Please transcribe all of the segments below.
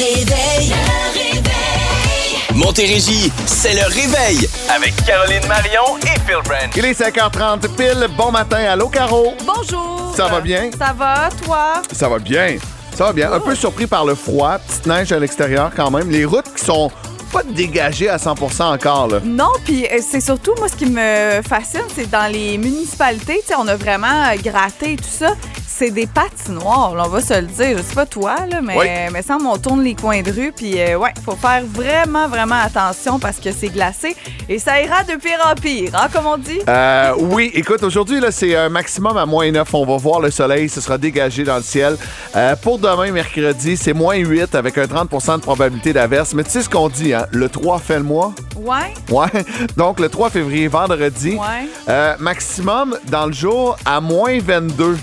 réveil. Le réveil. Montérégie, c'est le réveil avec Caroline Marion et Phil Branch. Il est 5h30 pile. Bon matin. Allô, Caro? Bonjour. Ça va bien? Ça va, toi? Ça va bien. Ça va bien. Un peu surpris par le froid. Petite neige à l'extérieur quand même. Les routes qui sont pas dégagées à 100% encore, là. Non, puis euh, c'est surtout, moi, ce qui me fascine, c'est dans les municipalités, on a vraiment euh, gratté et tout ça. C'est des patinoires, là, on va se le dire. Je sais pas toi, là, mais, Oui. mais ça, on tourne les coins de rue, puis euh, ouais, faut faire vraiment, vraiment attention parce que c'est glacé et ça ira de pire en pire, hein, comme on dit? Euh, oui, écoute, aujourd'hui, là, c'est un maximum à moins 9. On va voir le soleil, ce sera dégagé dans le ciel. Euh, pour demain, mercredi, c'est moins 8 avec un 30% de probabilité d'averse. Mais tu sais ce qu'on dit, hein? Le 3 fait le mois. Ouais, Ouais. Donc, le 3 février, vendredi. ouais. Euh, maximum dans le jour à moins 22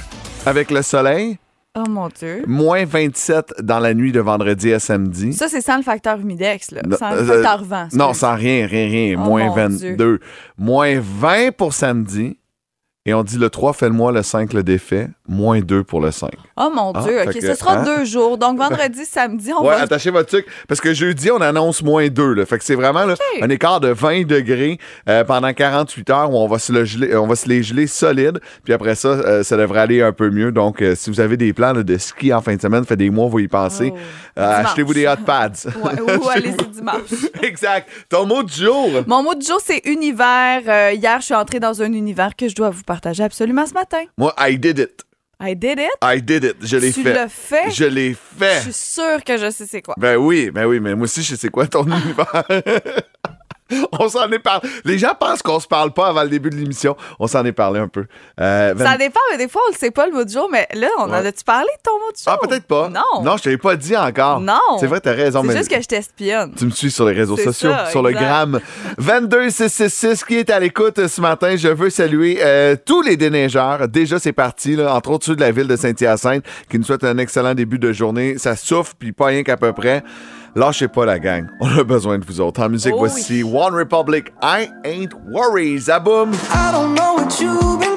avec le soleil. Oh mon Dieu. Moins 27 dans la nuit de vendredi à samedi. Ça, c'est sans le facteur humidex, là. Sans le euh, facteur vent. Non, sans rien, rien, rien. Oh, moins mon 22. Moins 20 pour samedi. Et on dit le 3 fait le mois, le 5 le défait. Moins 2 pour le 5. Oh mon Ah, Dieu, OK, que, ce sera hein? deux jours. Donc, vendredi, samedi, on Ouais, va... attachez votre truc. Parce que jeudi, on annonce moins 2. Là. Fait que c'est vraiment là, un écart de 20 degrés euh, pendant 48 heures où on va se, le geler, on va se les geler solides. Puis après ça, euh, ça devrait aller un peu mieux. Donc, euh, si vous avez des plans là, de ski en fin de semaine, fait des mois, vous y pensez. Oh, euh. Achetez-vous des hot pads. Ouais, ou allez-y dimanche. exact. Ton mot du jour? Mon mot du jour, c'est univers. Euh, hier, je suis entrée dans un univers que je dois vous partager absolument ce matin. Moi, I did it. I did it? I did it. Je l'ai tu fait. l'as fait? Je l'ai Je fait. suis sûre que je sais c'est quoi. Ben oui, ben oui, mais moi aussi, je sais quoi ton univers. On s'en est parlé. Les gens pensent qu'on se parle pas avant le début de l'émission. On s'en est parlé un peu. Euh, Van- Ça dépend, mais des fois, on le sait pas le mot du jour. Mais là, on en a-tu parlé de ton mot du jour? Ah, peut-être pas. Non. Non, je te l'ai pas dit encore. Non. C'est vrai, t'as raison. C'est juste que je t'espionne. Tu me suis sur les réseaux sociaux, ça, sur le gramme. 22666 qui est à l'écoute ce matin. Je veux saluer euh, tous les déneigeurs. Déjà, c'est parti, là, entre autres ceux de la ville de Saint-Hyacinthe, qui nous souhaitent un excellent début de journée. Ça souffle, puis pas rien qu'à peu près. Lâchez pas la gang. On a besoin de vous autres. En musique, Oh voici One Republic, I Ain't Worries. À boum! I don't know what you've been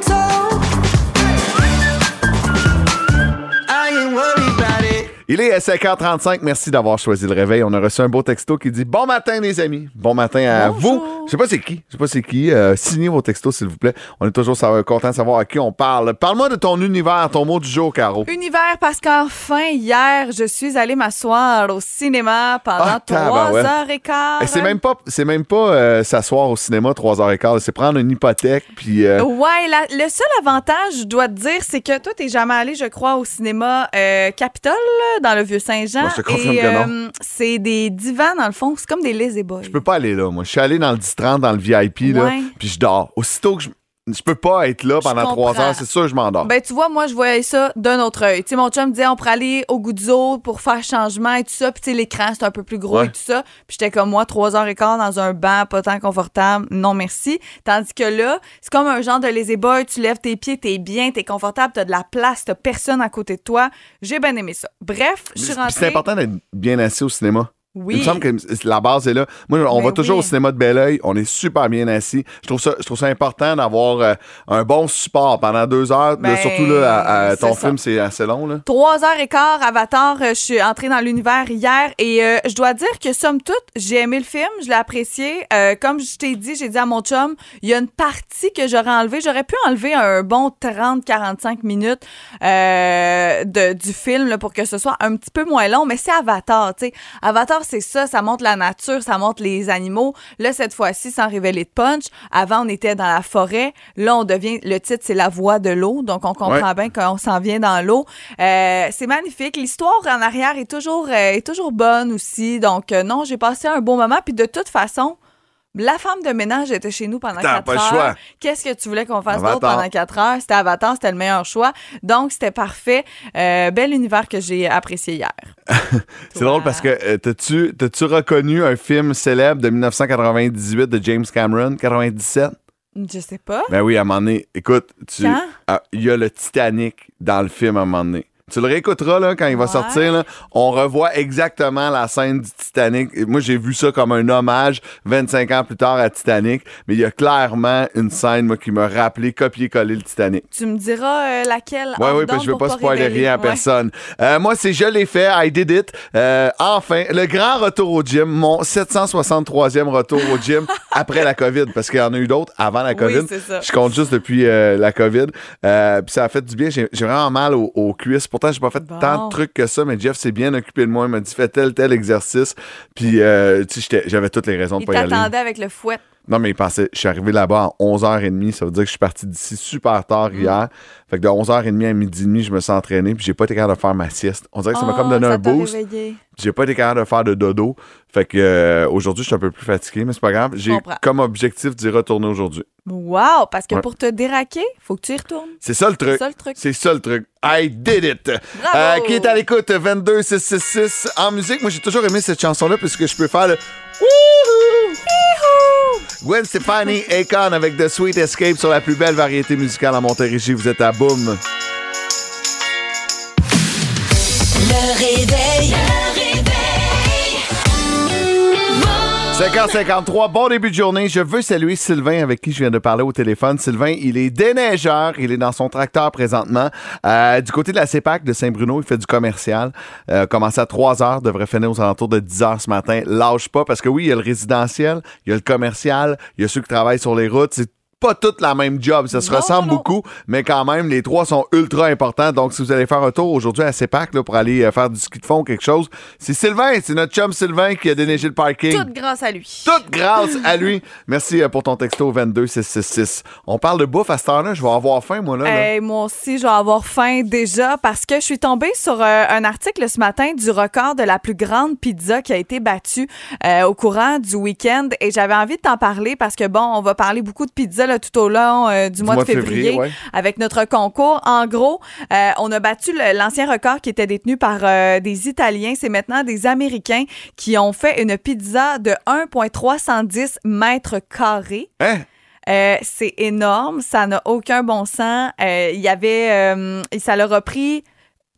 Il est 5h35. Merci d'avoir choisi le réveil. On a reçu un beau texto qui dit Bon matin, les amis. Bon matin à Bonjour. vous. Je sais pas c'est qui. Je sais pas c'est qui. Euh, signez vos textos, s'il vous plaît. On est toujours content de savoir à qui on parle. Parle-moi de ton univers, ton mot du jour, Caro. Univers, parce qu'enfin, hier, je suis allée m'asseoir au cinéma pendant Ah, trois tabarouette. heures et quart. Et c'est même pas, c'est même pas euh, s'asseoir au cinéma 3h15. C'est prendre une hypothèque. Puis. euh, Ouais, la- le seul avantage, je dois te dire, c'est que toi, t'es jamais allé, je crois, au cinéma Capitole, dans le Vieux-Saint-Jean. Euh, c'est des divans, dans le fond. C'est comme des lazy boys. Je peux pas aller là, moi. Je suis allé dans le 10-30, dans le VIP, là, Ouais. puis je dors. Aussitôt que je. Je peux pas être là pendant trois heures, c'est sûr, je m'endors. Ben, tu vois, moi, je voyais ça d'un autre œil. Tu sais, mon chum me disait, on pourrait aller au Goudzo pour faire changement et tout ça. Puis, tu sais, l'écran, c'est un peu plus gros Ouais. et tout ça. Puis, j'étais comme moi, trois heures et quart dans un banc pas tant confortable. Non, merci. Tandis que là, c'est comme un genre de lazy boy. Tu lèves tes pieds, t'es bien, t'es confortable, t'as de la place, t'as personne à côté de toi. J'ai bien aimé ça. Bref, je suis rentrée. c'est important d'être bien assis au cinéma. Oui. Il me semble que la base est là. Moi, on Ben va toujours au cinéma de Belleuil. On est super bien assis. Je trouve ça, je trouve ça important d'avoir euh, un bon support pendant deux heures. Ben, Là, surtout là, à- à- ton film, c'est assez long. Là. Trois heures et quart, Avatar, euh, je suis entrée dans l'univers hier et euh, je dois dire que, somme toute, j'ai aimé le film, je l'ai apprécié. Euh, comme je t'ai dit, j'ai dit à mon chum, il y a une partie que j'aurais enlevée. J'aurais pu enlever un bon 30-45 minutes de, du film là, pour que ce soit un petit peu moins long, mais c'est Avatar, tu sais. Avatar, c'est ça, ça montre la nature, ça montre les animaux. Là, cette fois-ci, sans révéler de punch, avant, on était dans la forêt. Là, on devient, le titre, c'est La voix de l'eau, donc on comprend Ouais. bien qu'on s'en vient dans l'eau. Euh, c'est magnifique. L'histoire en arrière est toujours, euh, est toujours bonne aussi. Donc, euh, non, j'ai passé un bon moment. Puis de toute façon, la femme de ménage était chez nous pendant T'as quatre pas le heures. choix. Qu'est-ce que tu voulais qu'on fasse Avatar. d'autre pendant quatre heures? C'était Avatar, c'était le meilleur choix. Donc, c'était parfait. Euh, bel univers que j'ai apprécié hier. C'est drôle parce que euh, t'as-tu, t'as-tu reconnu un film célèbre de 1998 de James Cameron, 97? Je sais pas. Ben oui, à un moment donné, écoute, tu, Quand? ah, il y a le Titanic dans le film à un moment donné. Tu le réécouteras là, quand il va Ouais. sortir. là. On revoit exactement la scène du Titanic. Moi, j'ai vu ça comme un hommage 25 ans plus tard à Titanic. Mais il y a clairement une scène moi, qui m'a rappelé copier-coller le Titanic. Tu me diras euh, laquelle. Oui, oui, parce que je veux pour pas spoiler rien à Ouais. personne. Euh, moi, c'est je l'ai fait, I did it. Euh, enfin, le grand retour au gym, mon 763e retour au gym après la COVID, parce qu'il y en a eu d'autres avant la COVID. ça. Je compte juste depuis euh, la COVID. Euh, Puis ça a fait du bien. J'ai vraiment mal aux, aux cuisses. Pourtant, j'ai pas fait Bon. tant de trucs que ça, mais Jeff s'est bien occupé de moi. Il m'a dit fais tel, tel exercice. Puis, euh, tu sais, j'avais toutes les raisons de Il pas y aller. t'attendait avec le fouet. Non, mais il pensait, je suis arrivé là-bas à 11h30, ça veut dire que je suis parti d'ici super tard Mm. hier. Fait que de 11h30 à midi et demi, je me suis entraîné, puis j'ai pas été capable de faire ma sieste. On dirait que ça m'a Oh, comme donné un boost. réveillé. J'ai pas été capable de faire de dodo. Fait que euh, aujourd'hui, je suis un peu plus fatigué, mais c'est pas grave. J'ai comme objectif d'y retourner aujourd'hui. Wow! Parce que Ouais. pour te déraquer, faut que tu y retournes. C'est ça le C'est truc. ça le truc. C'est ça le truc. I did it. Euh, qui est à l'écoute 22 666 en musique. Moi, j'ai toujours aimé cette chanson-là puisque je peux faire le Wouhou! Gwen Stefani, Akon avec The Sweet Escape sur la plus belle variété musicale en Montérégie. Vous êtes à Boom. Le réveil. 5h53, bon début de journée. Je veux saluer Sylvain avec qui je viens de parler au téléphone. Sylvain, il est déneigeur. Il est dans son tracteur présentement. Euh, du côté de la CEPAC de Saint-Bruno, il fait du commercial. Euh, commence à 3 heures, devrait finir aux alentours de 10 heures ce matin. Lâche pas parce que oui, il y a le résidentiel, il y a le commercial, il y a ceux qui travaillent sur les routes. Pas toutes la même job. Ça se Non, ressemble non. beaucoup, mais quand même, les trois sont ultra importants. Donc, si vous allez faire un tour aujourd'hui à CEPAC là, pour aller euh, faire du ski de fond ou quelque chose, c'est Sylvain, c'est notre chum Sylvain qui a déneigé le parking. Toute grâce à lui. Toute grâce à lui. Merci euh, pour ton texto 22666. On parle de bouffe à cette heure-là. Je vais avoir faim, moi, là. là. Hey, moi aussi, je vais avoir faim déjà parce que je suis tombée sur euh, un article ce matin du record de la plus grande pizza qui a été battue au courant du week-end et j'avais envie de t'en parler parce que bon, on va parler beaucoup de pizza là, tout au long euh, du, mois, de février, ouais. avec notre concours. En gros, euh, on a battu l'ancien record qui était détenu par euh, des Italiens. C'est maintenant des Américains qui ont fait une pizza de 1,310 mètres carrés. Hein? Euh, c'est énorme, ça n'a aucun bon sens. Euh, Il y avait, euh, ça leur a pris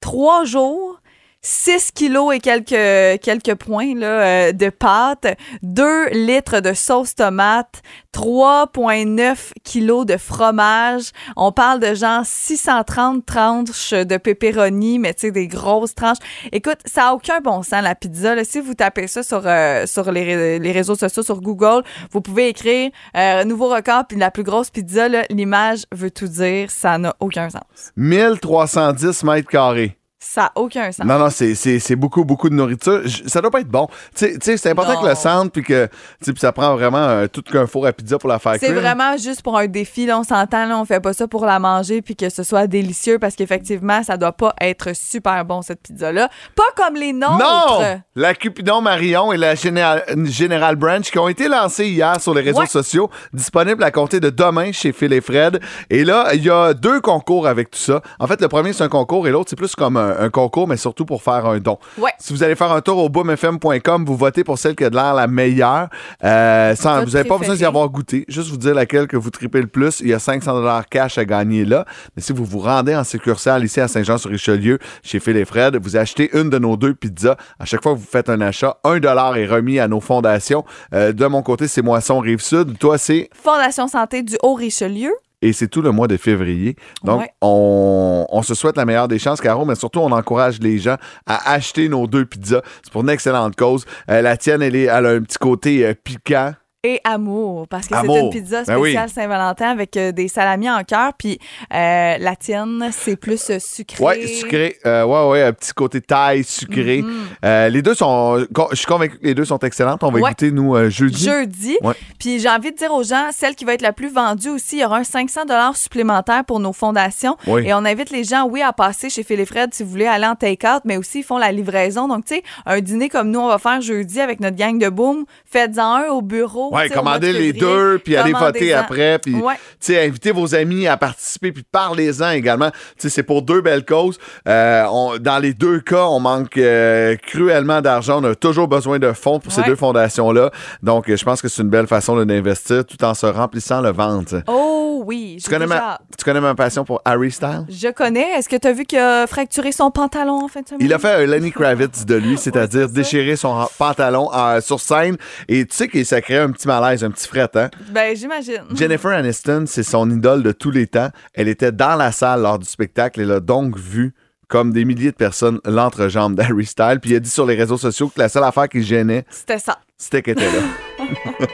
trois jours. 6 kilos et quelques, quelques points là, euh, de pâte, 2 litres de sauce tomate, 3,9 kilos de fromage. On parle de genre 630 tranches de pepperoni, mais tu sais, des grosses tranches. Écoute, ça n'a aucun bon sens, la pizza. là. Si vous tapez ça sur, euh, sur les, ré- les réseaux sociaux, sur Google, vous pouvez écrire euh, nouveau record, puis la plus grosse pizza, l'image veut tout dire. Ça n'a aucun sens. 1310 mètres carrés. Ça n'a aucun sens. Non, non, c'est- c'est c'est beaucoup, beaucoup de nourriture. J- Ça doit pas être bon. Tu sais- c'est important Non. que le centre, puis que ça prend vraiment euh, tout qu'un four à pizza pour la faire C'est vraiment juste pour un défi. Là, on s'entend, là, on fait pas ça pour la manger puis que ce soit délicieux parce qu'effectivement, ça doit pas être super bon, cette pizza-là. Pas comme les nôtres. Non! La Cupidon Marion et la Général, Général Branch qui ont été lancés hier sur les réseaux Ouais. sociaux, disponibles à compter de demain chez Phil et Fred. Et là, il y a deux concours avec tout ça. En fait, le premier, c'est un concours et l'autre, c'est plus comme un, un concours, mais surtout pour faire un don. Ouais. Si vous allez faire un tour au boomfm.com, vous votez pour celle qui a de l'air la meilleure. Euh, sans, vous n'avez pas besoin d'y avoir goûté. Juste vous dire laquelle que vous tripez le plus. Il y a 500 cash à gagner là. Mais si vous vous rendez en succursale ici à Saint-Jean-sur-Richelieu, chez Phil et Fred, vous achetez une de nos deux pizzas. À chaque fois que vous faites un achat, un dollar est remis à nos fondations. Euh, de mon côté, c'est Moisson Rive-Sud. Toi, c'est... Fondation Santé du Haut-Richelieu. Et c'est tout le mois de février. Donc, Ouais. on, on se souhaite la meilleure des chances, Caro, mais surtout, on encourage les gens à acheter nos deux pizzas. C'est pour une excellente cause. Euh, la tienne, elle, est, elle a un petit côté euh, piquant. Et amour, parce que c'est une pizza Ben oui. spéciale Saint-Valentin avec euh, des salamis en cœur. Puis euh, la tienne, c'est plus euh, sucré. Ouais, sucré. Euh, ouais, ouais, un petit côté taille sucré. Euh, les deux sont. Je suis convaincu que les deux sont excellentes. On va Ouais. écouter, nous, jeudi. Jeudi. Ouais. Puis j'ai envie de dire aux gens, celle qui va être la plus vendue aussi, il y aura un 500 supplémentaire pour nos fondations. Oui. Et on invite les gens, oui, à passer chez Phil et Fred si vous voulez aller en take-out, mais aussi ils font la livraison. Donc, tu sais, un dîner comme nous, on va faire jeudi avec notre gang de boom, faites-en un au bureau De commandez les deux, puis allez voter après, puis Ouais. tu sais, invitez vos amis à participer, puis parlez-en également. Tu sais, c'est pour deux belles causes. Euh, on- dans les deux cas, on manque euh, cruellement d'argent. On a toujours besoin de fonds pour ces deux fondations-là. Donc, euh, je pense que c'est une belle façon là, d'investir tout en se remplissant le ventre. Oh oui, Tu connais, déjà ma, tu connais ma passion pour Harry Styles? Je connais. Est-ce que tu as vu qu'il a fracturé son pantalon en fin de semaine? Il a fait un Lenny Kravitz de lui, c'est-à-dire déchirer son pantalon euh, sur scène. Et tu sais que ça crée un petit malaise, un petit fret, hein? Ben, j'imagine. Jennifer Aniston, c'est son idole de tous les temps. Elle était dans la salle lors du spectacle. Elle a donc vu comme des milliers de personnes l'entrejambe d'Harry Styles. Puis il a dit sur les réseaux sociaux que la seule affaire qui gênait, C'était ça. c'était qu'elle était là.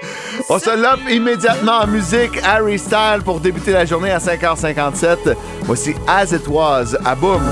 On se love immédiatement en musique. Harry Styles pour débuter la journée à 5h57. Voici As It Was à Boom.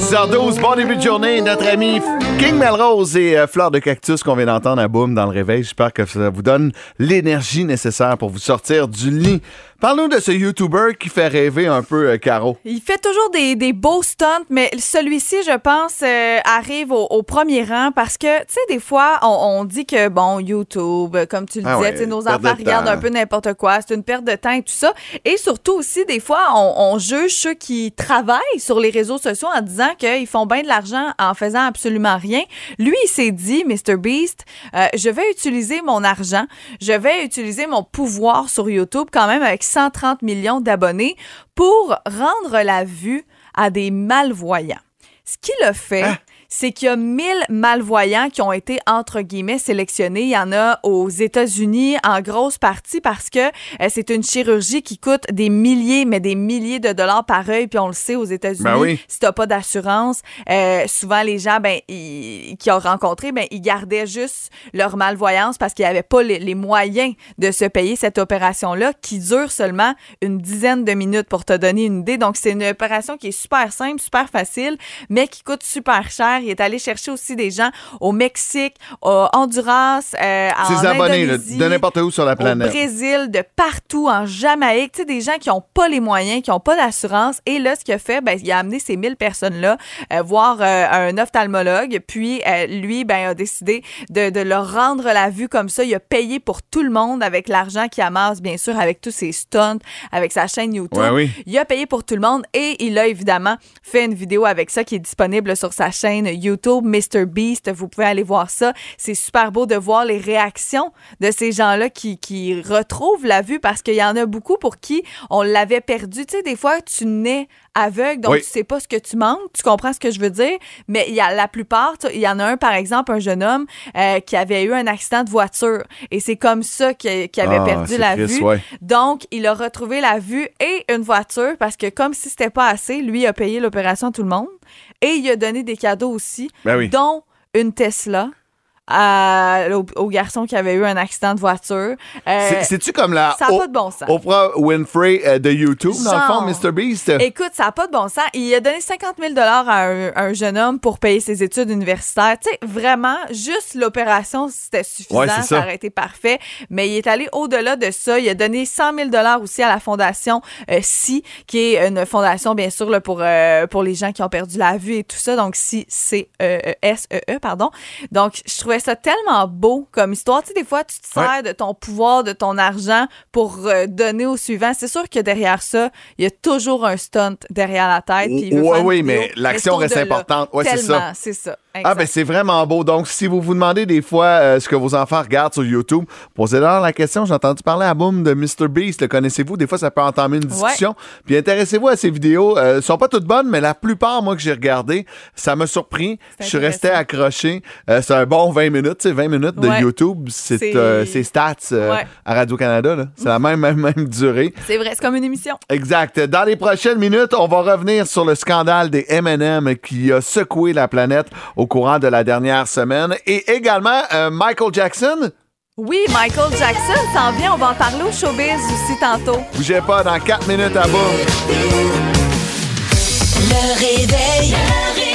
6h12, bon début de journée. Notre ami King Melrose et euh, Fleur de Cactus qu'on vient d'entendre à Boom dans le réveil. J'espère que ça vous donne l'énergie nécessaire pour vous sortir du lit. Parle-nous de ce YouTuber qui fait rêver un peu euh, Caro. Il fait toujours des, des beaux stunts, mais celui-ci, je pense, euh, arrive au, au premier rang parce que, tu sais, des fois, on, on dit que, bon, YouTube, comme tu le Ah disais, ouais, nos enfants regardent temps. un peu n'importe quoi, c'est une perte de temps et tout ça. Et surtout aussi, des fois, on, on juge ceux qui travaillent sur les réseaux sociaux en disant qu'ils font bien de l'argent en faisant absolument rien. Lui, il s'est dit, Mr. Beast, euh, je vais utiliser mon argent, je vais utiliser mon pouvoir sur YouTube quand même avec 130 millions d'abonnés pour rendre la vue à des malvoyants. Ce qu'il a fait, Hein? C'est qu'il y a 1000 malvoyants qui ont été, entre guillemets, sélectionnés. Il y en a aux États-Unis en grosse partie parce que euh, c'est une chirurgie qui coûte des milliers, mais des milliers de dollars par œil. Puis on le sait, aux États-Unis, Ben oui. si t'as pas d'assurance, euh, souvent les gens ben, ils- qui ont rencontré, ben, ils gardaient juste leur malvoyance parce qu'ils n'avaient pas les, les moyens de se payer cette opération-là qui dure seulement une dizaine de minutes pour te donner une idée. Donc, c'est une opération qui est super simple, super facile, mais qui coûte super cher. Il est allé chercher aussi des gens au Mexique, au Honduras, euh, en Ses abonnés, Indonésie, de n'importe où sur la au planète. Brésil, de partout, en Jamaïque, tu sais, des gens qui n'ont pas les moyens, qui n'ont pas d'assurance. Et là, ce qu'il a fait, ben, il a amené ces 1000 personnes-là euh, voir euh, un ophtalmologue. Puis, euh, lui, ben, a décidé de, de leur rendre la vue comme ça. Il a payé pour tout le monde avec l'argent qu'il amasse, bien sûr, avec tous ses stunts, avec sa chaîne YouTube. Ouais, oui. Il a payé pour tout le monde et il a évidemment fait une vidéo avec ça qui est disponible sur sa chaîne YouTube, Mr. Beast. Vous pouvez aller voir ça. C'est super beau de voir les réactions de ces gens-là qui, qui retrouvent la vue parce qu'il y en a beaucoup pour qui on l'avait perdu. Tu sais, des fois, tu nais aveugle, donc Oui. tu sais pas ce que tu manques. Tu comprends ce que je veux dire? Mais il y a la plupart, il y en a un, par exemple, un jeune homme euh, qui avait eu un accident de voiture et c'est comme ça qu'il avait Ah, perdu la triste, vue. ouais. Donc, il a retrouvé la vue et une voiture parce que comme si c'était pas assez, lui a payé l'opération à tout le monde et il a donné des cadeaux aussi, Ben oui. dont une Tesla. À- au, au garçon qui avait eu un accident de voiture. Euh, C'est- C'est-tu comme la ça a O- pas de bon sens. Oprah Winfrey euh, de YouTube, dans le fond. Mr. Beast? Écoute, ça n'a pas de bon sens. Il a donné 50 000 à un, un jeune homme pour payer ses études universitaires. Tu sais, vraiment, juste l'opération, c'était suffisant. Ouais, c'est ça. aurait été parfait. Mais il est allé au-delà de ça. Il a donné 100 000 aussi à la fondation euh, SI, qui est une fondation, bien sûr, là, pour, pour les gens qui ont perdu la vue et tout ça. Donc, SI, C-E-S-E-E, pardon. Donc, je trouvais ça tellement beau comme histoire. Tu sais, des fois, tu te sers Ouais. de ton pouvoir, de ton argent pour euh, donner au suivant. C'est sûr que derrière ça, il y a toujours un stunt derrière la tête. Ouais, oui, vidéo, mais l'action reste importante. Ouais, c'est ça. C'est ça. Ah, ben c'est vraiment beau. Donc, si vous vous demandez des fois euh, ce que vos enfants regardent sur YouTube, posez-leur la question. J'ai entendu parler à Boom de Mr. Beast. Le connaissez-vous? Des fois, ça peut entamer une discussion. Puis intéressez-vous à ces vidéos. Euh, elles sont pas toutes bonnes, mais la plupart, moi, que j'ai regardé, ça m'a surpris. Je suis resté accroché. Euh, c'est un bon 20 minutes. Tu sais, 20 minutes de Ouais. YouTube, c'est euh, stats euh, Ouais. à Radio-Canada. C'est la même, même, même durée. C'est vrai, c'est comme une émission. Exact. Dans les prochaines minutes, on va revenir sur le scandale des M&M qui a secoué la planète au courant de la dernière semaine. Et également, euh, Michael Jackson. Oui, Michael Jackson s'en vient. On va en parler au showbiz aussi tantôt. Bougez pas, dans 4 minutes à bout. Le réveil. Le réveil.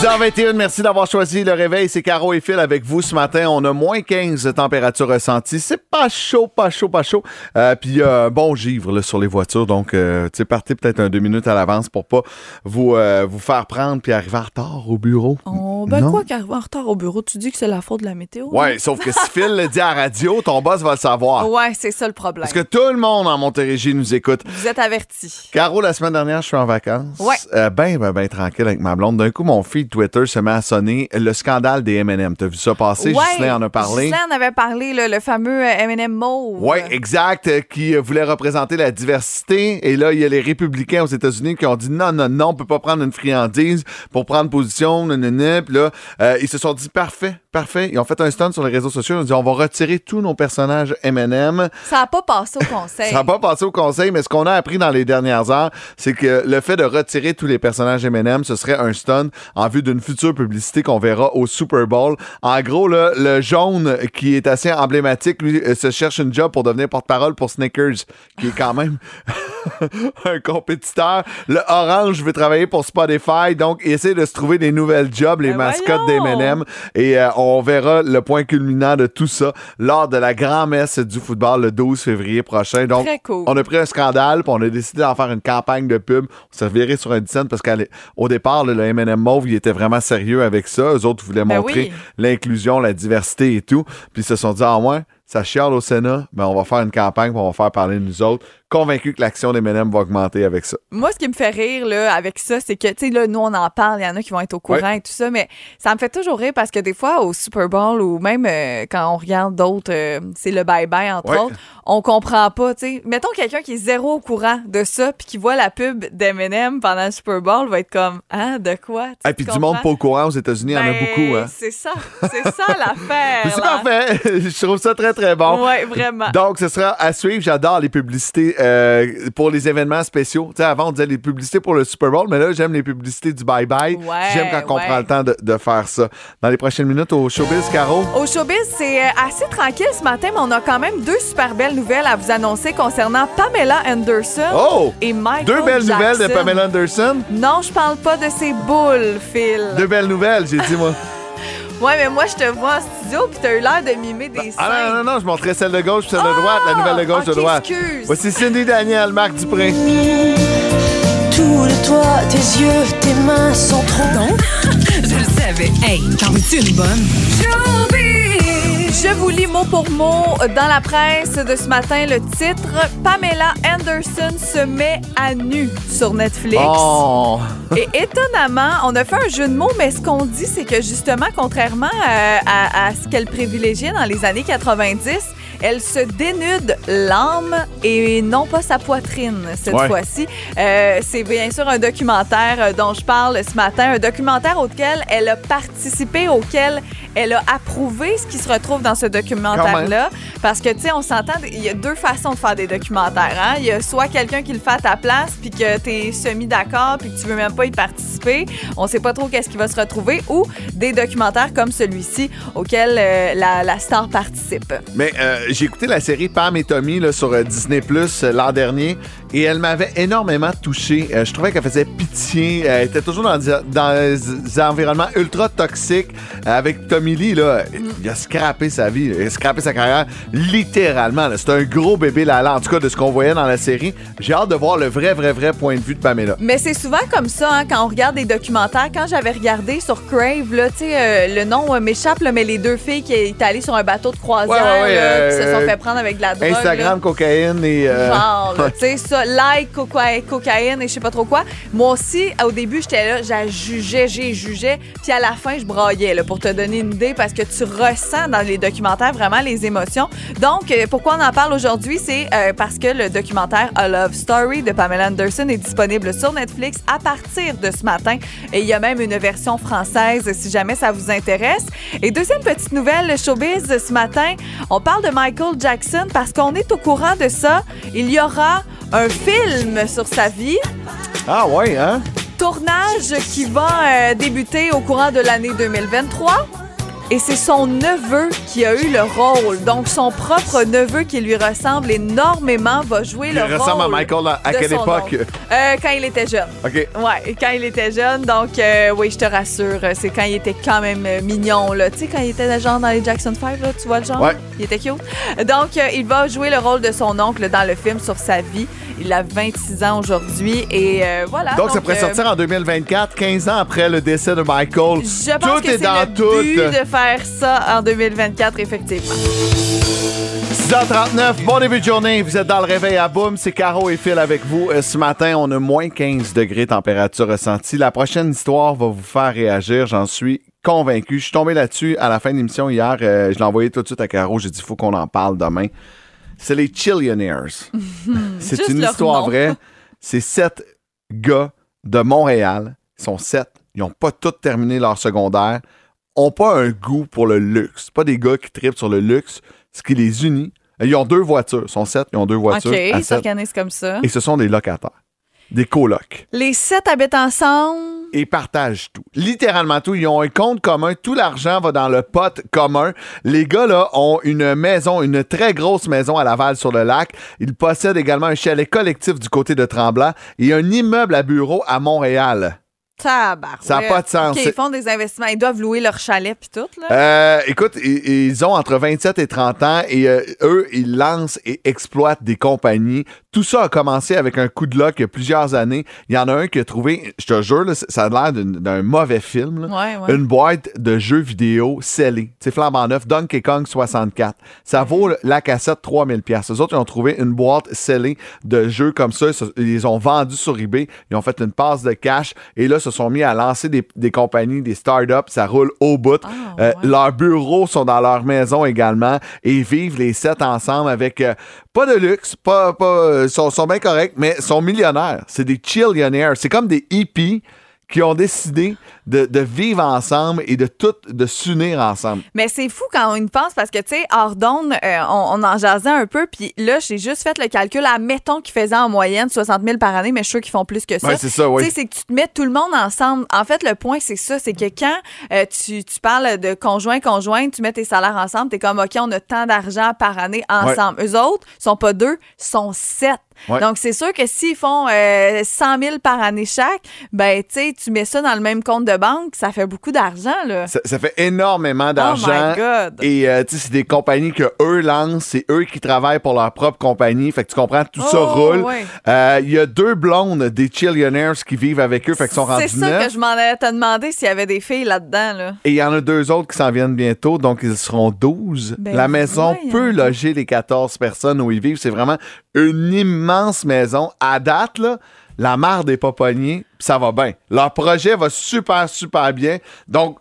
6h21, merci d'avoir choisi le réveil. C'est Caro et Phil avec vous ce matin. On a moins 15 de température ressentie. C'est pas chaud, pas chaud, pas chaud. Euh, Puis il y a un bon givre sur les voitures. Donc, euh, tu sais, partez peut-être un deux minutes à l'avance pour pas vous, euh, vous faire prendre puis arriver en au bureau. Non, ben Non. quoi qu'arriver en retard au bureau, tu dis que c'est la faute de la météo. Ouais, sauf que si Phil le dit à la radio, ton boss va le savoir. Ouais, c'est ça le problème. Parce que tout le monde en Montérégie nous écoute. Vous êtes avertis. Caro, la semaine dernière, je suis en vacances. Ouais. Euh, ben, ben, ben, tranquille avec ma blonde. D'un coup, mon feed Twitter se met à sonner le scandale des M&M. T'as vu ça passer? ouais, en a parlé. Ghislain en avait parlé, là, le fameux euh, M&M mauve. Oui, exact, euh, qui voulait représenter la diversité. Et là, il y a les républicains aux États-Unis qui ont dit non, non, non, on peut pas prendre une friandise pour prendre position, nanana. Là, euh, ils se sont dit parfait, parfait. Ils ont fait un stunt sur les réseaux sociaux. Ils ont dit on va retirer tous nos personnages M&M. Ça n'a pas passé au conseil. Ça n'a pas passé au conseil, mais ce qu'on a appris dans les dernières heures, c'est que le fait de retirer tous les personnages M&M, ce serait un stunt en vue d'une future publicité qu'on verra au Super Bowl. En gros, là, le jaune, qui est assez emblématique, lui, euh, se cherche une job pour devenir porte-parole pour Snickers, qui est quand même un compétiteur. Le orange veut travailler pour Spotify, donc il essaie de se trouver des nouvelles jobs, les Voyons! d'M&M. Et euh, on verra le point culminant de tout ça lors de la grand-messe du football le 12 février prochain. Donc, Très cool. on a pris un scandale, puis on a décidé d'en faire une campagne de pub. On se revirait sur un 10 cents parce qu'au départ, là, le M&M Mauve, il était vraiment sérieux avec ça. Eux autres voulaient Ben montrer oui. l'inclusion, la diversité et tout. Puis ils se sont dit, ah ouais, ça chiale au Sénat, ben on va faire une campagne, puis on va faire parler de nous autres. Convaincu que l'action des va augmenter avec ça. Moi, ce qui me fait rire là, avec ça, c'est que, tu sais, là, nous, on en parle, il y en a qui vont être au courant et tout ça, mais ça me fait toujours rire parce que des fois, au Super Bowl ou même euh, quand on regarde d'autres, euh, c'est le bye-bye, entre autres, on comprend pas, tu sais. Mettons quelqu'un qui est zéro au courant de ça puis qui voit la pub d'Eminem pendant le Super Bowl va être comme, ah, de quoi? Et puis tu du monde pas au courant aux États-Unis, il y en a Ben, beaucoup. Hein. C'est ça, c'est ça l'affaire. C'est parfait. Je trouve ça très, très bon. Ouais, vraiment. Donc, ce sera à suivre. J'adore les publicités euh, pour les événements spéciaux. Tu sais, avant, on disait les publicités pour le Super Bowl, mais là, j'aime les publicités du bye-bye. Ouais, j'aime quand on prend le temps de, de faire ça. Dans les prochaines minutes, au Showbiz, Caro. Au showbiz, c'est euh, assez tranquille ce matin, mais on a quand même deux super belles nouvelles à vous annoncer concernant Pamela Anderson Oh! et Michael Deux belles Jackson. nouvelles de Pamela Anderson? Non, je parle pas de ces boules, Phil. Deux belles nouvelles, j'ai dit, moi. Ouais, mais moi, je te vois en studio, puis t'as eu l'air de mimer des Ah non, seins. non, non, je montrais celle de gauche puis celle de droite, la nouvelle de gauche ok, de droite. excuse. Voici Cindy Daniel, Marc Dupré. Tout de toi, tes yeux, tes mains sont trop. Je le savais. Hey, t'en veux-tu une bonne? Je vous lis mot pour mot dans la presse de ce matin le titre Pamela Anderson se met à nu sur Netflix. Oh! Et étonnamment, on a fait un jeu de mots, mais ce qu'on dit, c'est que justement, contrairement euh, à, à ce qu'elle privilégiait dans les années 90, elle se dénude l'âme et non pas sa poitrine cette Ouais. fois-ci. Euh, c'est bien sûr un documentaire euh, dont je parle ce matin, un documentaire auquel elle a participé, auquel elle a approuvé ce qui se retrouve dans ce documentaire-là. Parce que, tu sais, on s'entend, il y a deux façons de faire des documentaires. Hein? Il y a soit quelqu'un qui le fait à ta place, puis que tu es semi-d'accord, puis que tu veux même pas y participer. On sait pas trop qu'est-ce qui va se retrouver. Ou des documentaires comme celui-ci, auquel euh, la, la star participe. Mais euh, j'ai écouté la série Pam et Tommy là, sur euh, Disney Plus l'an dernier et elle m'avait énormément touché. Euh, je trouvais qu'elle faisait pitié. Elle était toujours dans, des- dans des environnements ultra toxiques. Euh, avec Tommy Lee, là, il a scrappé sa vie. Il a scrappé sa carrière littéralement. là. C'est un gros bébé Lala, en tout cas de ce qu'on voyait dans la série. J'ai hâte de voir le vrai, vrai, vrai point de vue de Pamela. Mais c'est souvent comme ça hein, quand on regarde des documentaires. Quand j'avais regardé sur Crave, là, tu sais, euh, le nom euh, m'échappe, là, mais les deux filles qui étaient allées sur un bateau de croisière, Ouais, ouais, ouais, là, qui se sont fait prendre avec de la drogue. là. Instagram, cocaïne et... Genre, là, tu sais, ça, like, coca- cocaïne et je sais pas trop quoi. Moi aussi, au début, j'étais là, j'ai jugeais, j'ai jugeais, puis à la fin, je braillais, pour te donner une idée, parce que tu ressens dans les documentaires vraiment les émotions. Donc, euh, pourquoi on en parle aujourd'hui? C'est euh, parce que le documentaire A Love Story de Pamela Anderson est disponible sur Netflix à partir de ce matin. Et il y a même une version française, si jamais ça vous intéresse. Et deuxième petite nouvelle, showbiz, ce matin, on parle de Michael Jackson parce qu'on est au courant de ça. Il y aura un film sur sa vie. Ah ouais, hein? Tournage qui va euh, débuter au courant de l'année 2023. Et c'est son neveu qui a eu le rôle. Donc, son propre neveu qui lui ressemble énormément va jouer Il le ressemble à rôle Michael à, quelle époque? Euh, quand il était jeune. OK. Ouais, quand il était jeune. Donc, euh, oui, je te rassure, c'est quand il était quand même mignon. Tu sais, quand il était genre dans les Jackson 5, là, tu vois le genre? Ouais. Il était cute. Donc, euh, il va jouer le rôle de son oncle dans le film sur sa vie. Il a 26 ans aujourd'hui. Et euh, voilà. Donc, ça pourrait euh, sortir en 2024, 15 ans après le décès de Michael. Je pense tout que est dans le tout. but de faire ça en 2024, effectivement. 6h39, bon début de journée. Vous êtes dans le réveil à boum. C'est Caro et Phil avec vous. Euh, Ce matin, on a moins 15 degrés température ressentie. La prochaine histoire va vous faire réagir, j'en suis convaincu. Je suis tombé là-dessus à la fin de l'émission hier. Euh, je l'ai envoyé tout de suite à Caro. J'ai dit, il faut qu'on en parle demain. C'est les Chillionaires. C'est une histoire nom. vraie. C'est sept gars de Montréal. Ils sont sept. Ils n'ont pas tous terminé leur secondaire. Ont pas un goût pour le luxe. Pas des gars qui tripent sur le luxe. Ce qui les unit. Ils ont deux voitures. Ils sont sept. Ils ont deux voitures. OK, ils s'organisent comme ça. Et ce sont des locataires. Des colocs. Les sept habitent ensemble. Et partagent tout. Littéralement tout. Ils ont un compte commun. Tout l'argent va dans le pot commun. Les gars, là, ont une maison, une très grosse maison à Laval sur le lac. Ils possèdent également un chalet collectif du côté de Tremblant et un immeuble à bureau à Montréal. Ça a pas de sens. Ils font des investissements. Ils doivent louer leur chalet puis tout, là. Euh, écoute, ils ont entre 27 et 30 ans et euh, eux, ils lancent et exploitent des compagnies. Tout ça a commencé avec un coup de luck il y a plusieurs années. Il y en a un qui a trouvé, je te jure, là, ça a l'air d'un mauvais film, là. Ouais, ouais. une boîte de jeux vidéo scellée. C'est flambant neuf, Donkey Kong 64. Ça vaut la cassette 3000 pièces. Les autres, ils ont trouvé une boîte scellée de jeux comme ça. Ils les ont vendus sur eBay. Ils ont fait une passe de cash et là, se sont mis à lancer des, des compagnies, des startups. Ça roule au bout. Ah, Euh. Leurs bureaux sont dans leur maison également et ils vivent les sept ensemble avec euh, pas de luxe, pas, pas, euh, sont, sont bien corrects, mais sont millionnaires. C'est des chillionnaires. C'est comme des hippies qui ont décidé de, de vivre ensemble et de tout, de s'unir ensemble. Mais c'est fou quand on y pense parce que, tu sais, hors d'onde, euh, on, on en jasait un peu. Puis là, j'ai juste fait le calcul. Admettons qu'ils faisaient en moyenne 60 000 par année, mais je suis sûr qu'ils font plus que ça. Ouais, c'est ça, oui. Tu sais, c'est que tu te mets tout le monde ensemble. En fait, le point, c'est ça. C'est que quand euh, tu, tu parles de conjoint-conjoint, tu mets tes salaires ensemble, t'es comme, OK, on a tant d'argent par année ensemble. Eux autres, sont pas deux, sont sept. Ouais. Donc, c'est sûr que s'ils font euh, 100 000 par année chaque, ben, tu sais, tu mets ça dans le même compte de banque, ça fait beaucoup d'argent, là. Ça, ça fait énormément d'argent. Oh my God. Et euh, tu sais, c'est des compagnies que eux lancent, c'est eux qui travaillent pour leur propre compagnie. Fait que tu comprends, tout ça Oh, roule. ouais. Euh, Il y a deux blondes des Chillionaires qui vivent avec eux, fait qu'ils sont rendus C'est ça neuf. que je m'en allais te demander s'il y avait des filles là-dedans, là. Et il y en a deux autres qui s'en viennent bientôt, donc ils seront 12. Ben, la maison peut loger les 14 personnes où ils vivent. C'est vraiment une immense maison. À date, là, la mare des pas pognée, puis ça va bien. Leur projet va super, super bien. Donc,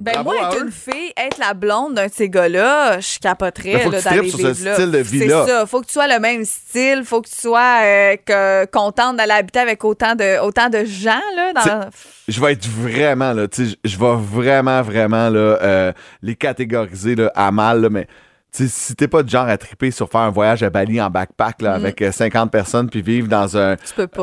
Ben moi, être une fille, être la blonde d'un de ces gars-là, je capoterais là, d'aller tripes sur ce vivre là. style de vie-là. C'est ça. Faut que tu sois le même style. Faut que tu sois euh, que- contente d'aller habiter avec autant de, autant de gens. Là, dans... je vais être vraiment, là, tu sais, je je vais vraiment, vraiment, là, euh, les catégoriser, là, à mal, là, mais... tu sais, Si t'es pas de genre à triper sur faire un voyage à Bali en backpack là, avec euh, 50 personnes puis vivre dans un,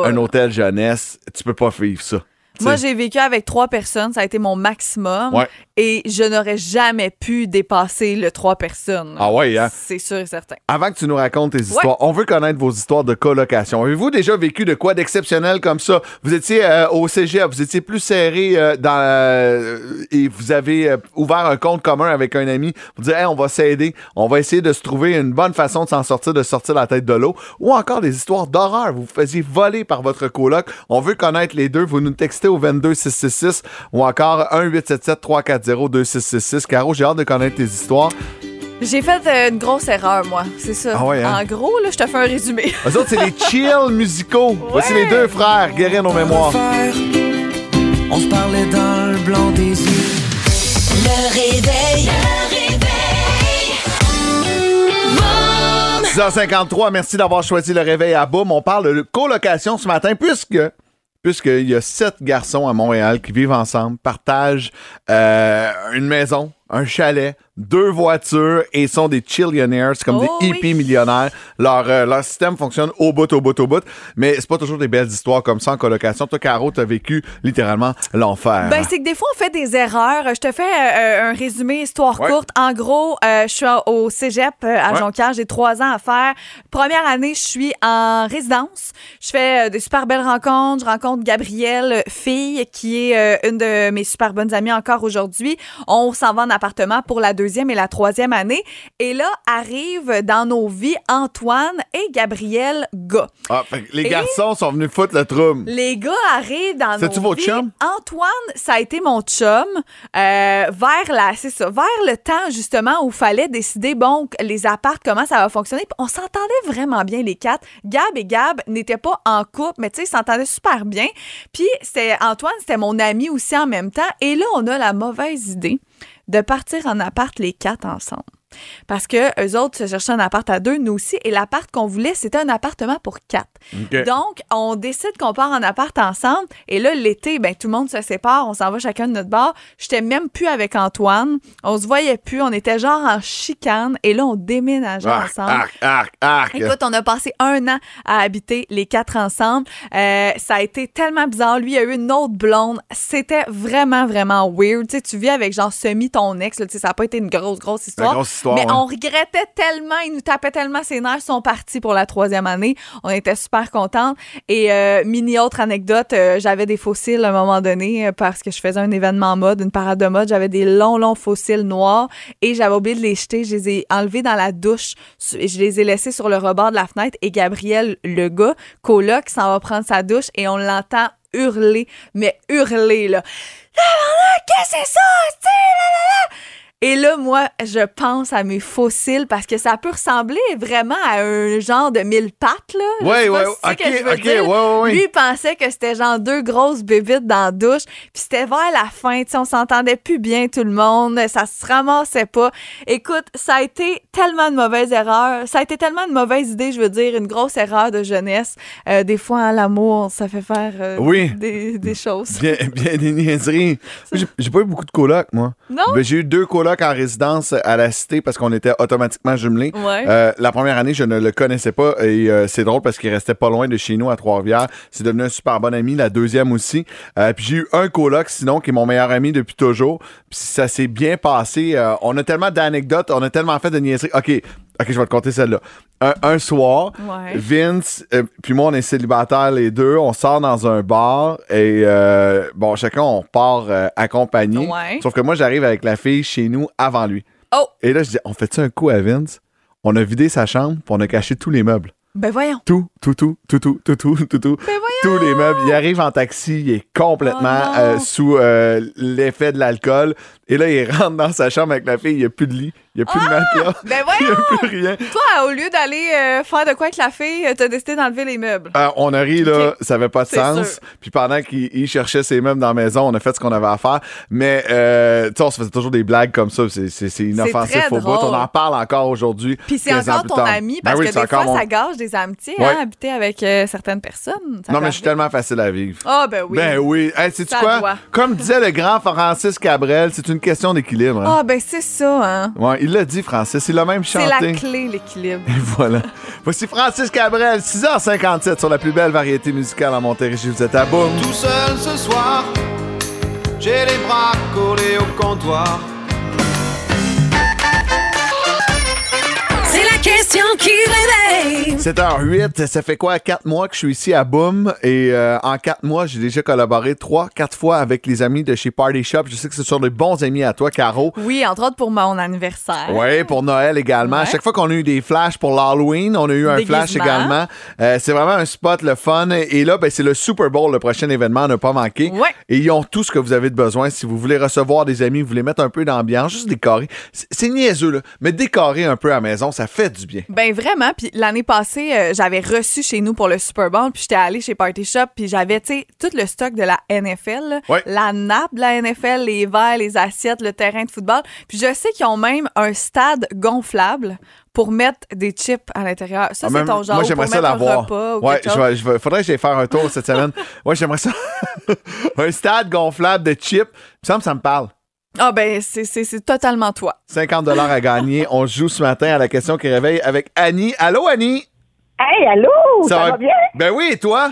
Mm. Un hôtel jeunesse, tu peux pas vivre ça. Moi, j'ai vécu avec trois personnes. Ça a été mon maximum. Ouais. Et je n'aurais jamais pu dépasser le trois personnes. Ah ouais, hein? C'est sûr et certain. Avant que tu nous racontes tes histoires, on veut connaître vos histoires de colocation. Avez-vous déjà vécu de quoi d'exceptionnel comme ça? Vous étiez euh, au CGA, vous étiez plus serré euh, dans euh, et vous avez ouvert un compte commun avec un ami. Vous dites, Hey, on va s'aider, on va essayer de se trouver une bonne façon de s'en sortir, de sortir la tête de l'eau. Ou encore des histoires d'horreur. Vous vous faisiez voler par votre coloc. On veut connaître les deux. Vous nous textez au 22666 ou encore 1-877-340-2666. Caro, j'ai hâte de connaître tes histoires. J'ai fait euh, une grosse erreur, moi. C'est ça. Ah ouais, hein? En gros, là, je te fais un résumé. Eux autres, c'est les chill musicaux. Voici les deux frères, guérir nos mémoires. On se parlait dans le blanc des yeux. Le réveil. Le réveil. Boum. 6h53, merci d'avoir choisi le réveil à Boum. On parle de colocation ce matin puisque puisqu'il y a sept garçons à Montréal qui vivent ensemble, partagent euh, une maison, un chalet, deux voitures et sont des chillionaires, c'est comme Oh des oui. hippies millionnaires. Leur, euh, leur système fonctionne au bout, au bout, au bout. Mais c'est pas toujours des belles histoires comme ça en colocation. Toi, Caro, t'as vécu littéralement l'enfer. Ben, c'est que des fois, on fait des erreurs. Je te fais euh, un résumé, histoire Ouais. courte. En gros, euh, je suis au cégep euh, à Ouais. Jonquière. J'ai trois ans à faire. Première année, je suis en résidence. Je fais euh, des super belles rencontres. Je rencontre Gabrielle, euh, fille, qui est euh, une de mes super bonnes amies encore aujourd'hui. On s'en va en appartement pour la deuxième deuxième et la troisième année. Et là, arrivent dans nos vies Antoine et Gabriel Gars. Ah, fait que les Et- garçons sont venus foutre le trouble. Les gars arrivent dans nos C'est-tu votre vies. chum? Antoine, ça a été mon chum euh, vers la, c'est ça, vers le temps justement où fallait décider bon les apparts comment ça va fonctionner. Puis on s'entendait vraiment bien les quatre. Gab et Gab n'étaient pas en couple, mais tu sais ils s'entendaient super bien. Puis c'est Antoine, c'était mon ami aussi en même temps. Et là on a la mauvaise idée de partir en appart les quatre ensemble. Parce que eux autres se cherchaient un appart à deux, nous aussi, et l'appart qu'on voulait, c'était un appartement pour quatre. Donc, on décide qu'on part en appart ensemble. Et là, l'été, ben, tout le monde se sépare. On s'en va chacun de notre bar. J'étais même plus avec Antoine. On se voyait plus. On était genre en chicane. Et là, on déménageait Arc, ensemble. arc, arc, arc. Écoute, on a passé un an à habiter les quatre ensemble. Euh, ça a été tellement bizarre. Lui, il a eu une autre blonde. C'était vraiment, vraiment weird. Tu sais, tu vis avec genre semi ton ex. là. Ça n'a pas été une grosse, grosse histoire. Histoire, Mais ouais. on regrettait tellement. Il nous tapait tellement ses nerfs. Ils sont partis pour la troisième année. On était super contents. Et euh, mini autre anecdote, euh, j'avais des fossiles à un moment donné euh, parce que je faisais un événement mode, une parade de mode. J'avais des longs, longs fossiles noirs et j'avais oublié de les jeter. Je les ai enlevés dans la douche et je les ai laissés sur le rebord de la fenêtre. Et Gabriel, le gars, coloc, s'en va prendre sa douche et on l'entend hurler, mais hurler, là. Qu'est-ce que c'est ça? Et là, moi, je pense à mes fossiles parce que ça peut ressembler vraiment à un genre de mille pattes, là. Si c'est ok. Lui, il pensait que c'était genre deux grosses bébites dans la douche. Puis c'était vers la fin, tu on s'entendait plus bien tout le monde. Ça se ramassait pas. Écoute, ça a été tellement de mauvaises erreurs. Ça a été tellement de mauvaises idées, je veux dire, une grosse erreur de jeunesse. Euh, des fois, hein, l'amour, ça fait faire euh, Oui. des, des choses. Bien, bien des niaiseries. J'ai pas eu beaucoup de colocs, moi. Non? Ben, j'ai eu deux colocs en résidence à la cité parce qu'on était automatiquement jumelés. Ouais. Euh, la première année, je ne le connaissais pas et euh, c'est drôle parce qu'il restait pas loin de chez nous à Trois-Rivières. C'est devenu un super bon ami, la deuxième aussi. Euh, puis j'ai eu un coloc, sinon, qui est mon meilleur ami depuis toujours. Puis ça s'est bien passé. On a tellement d'anecdotes, on a tellement fait de niaiseries. OK, OK, je vais te compter celle-là. Un, un soir, Ouais. Vince, euh, puis moi, on est célibataires les deux. On sort dans un bar et, euh, bon, chacun, on part euh, accompagné. Ouais. Sauf que moi, j'arrive avec la fille chez nous avant lui. Oh! Et là, je dis, on fait-tu un coup à Vince? On a vidé sa chambre, puis on a caché tous les meubles. Ben voyons. Tout, tout, tout, tout, tout, tout, tout, tout, tout. Ben voyons! Tous les meubles. Il arrive en taxi, il est complètement Oh euh, sous euh, l'effet de l'alcool. Et là, il rentre dans sa chambre avec la fille, il n'y a plus de lit, il n'y a plus de matelas, Ben il n'y a plus rien. Toi, au lieu d'aller euh, faire de quoi avec la fille, euh, t'as décidé d'enlever les meubles. Euh, on a ri, là, ça avait pas de sens. sûr. Puis pendant qu'il il cherchait ses meubles dans la maison, on a fait ce qu'on avait à faire. Mais, euh, tu sais, on se faisait toujours des blagues comme ça. C'est- inoffensif au bout. On en parle encore aujourd'hui. Puis c'est 15 ans encore ton ami, Ben parce oui, que des fois, mon- ça gâche des amitiés, Ouais. hein, habiter avec euh, certaines personnes. Ça Non, mais je suis tellement facile à vivre. Ah, ben oui. Ben oui. Hey, sais-tu quoi? doit. Comme disait le grand Francis Cabrel, c'est une question d'équilibre. hein. Ah, ben c'est ça, hein. Ouais, il l'a dit, Francis. Il l'a même C'est chanté. la clé, l'équilibre. Et voilà. Voici Francis Cabrel, 6h57 sur la plus belle variété musicale en Montérégie. Vous êtes à boum. Tout seul ce soir, j'ai les bras collés au comptoir. C'est la question qui réveille. 7h08, ça fait quoi? Quatre mois que je suis ici à Boom? Et euh, en quatre mois, j'ai déjà collaboré trois, quatre fois avec les amis de chez Party Shop. Je sais que ce sont des bons amis à toi, Caro. Oui, entre autres pour mon anniversaire. Oui, pour Noël également. À Ouais. chaque fois qu'on a eu des flashs pour l'Halloween, on a eu un flash également. Euh, c'est vraiment un spot, le fun. Et là, ben, c'est le Super Bowl, le prochain événement, à ne pas manquer. Ouais. Et ils ont tout ce que vous avez de besoin. Si vous voulez recevoir des amis, vous voulez mettre un peu d'ambiance, juste décorer. C'est c'est niaiseux, là. Mais décorer un peu à la maison, ça fait du bien. Ben vraiment, puis l'année passée, euh, j'avais reçu chez nous pour le Super Bowl, puis j'étais allée chez Party Shop, puis j'avais, tu sais, tout le stock de la NFL, là. Ouais. la nappe de la NFL, les verres, les assiettes, le terrain de football. Puis je sais qu'ils ont même un stade gonflable pour mettre des chips à l'intérieur. Ça, Ah, c'est ton genre Moi, j'aimerais ça l'avoir. Ouais, je vais, je vais- faudrait que j'aille faire un tour cette semaine. Ouais, j'aimerais ça. un stade gonflable de chips. Il me semble que ça me parle. Ah ben, c'est- c'est c'est totalement toi. 50 à gagner. On joue ce matin à la question qui réveille avec Annie. Allô, Annie? Hey, allô? Ça, va bien? Ben oui, et toi?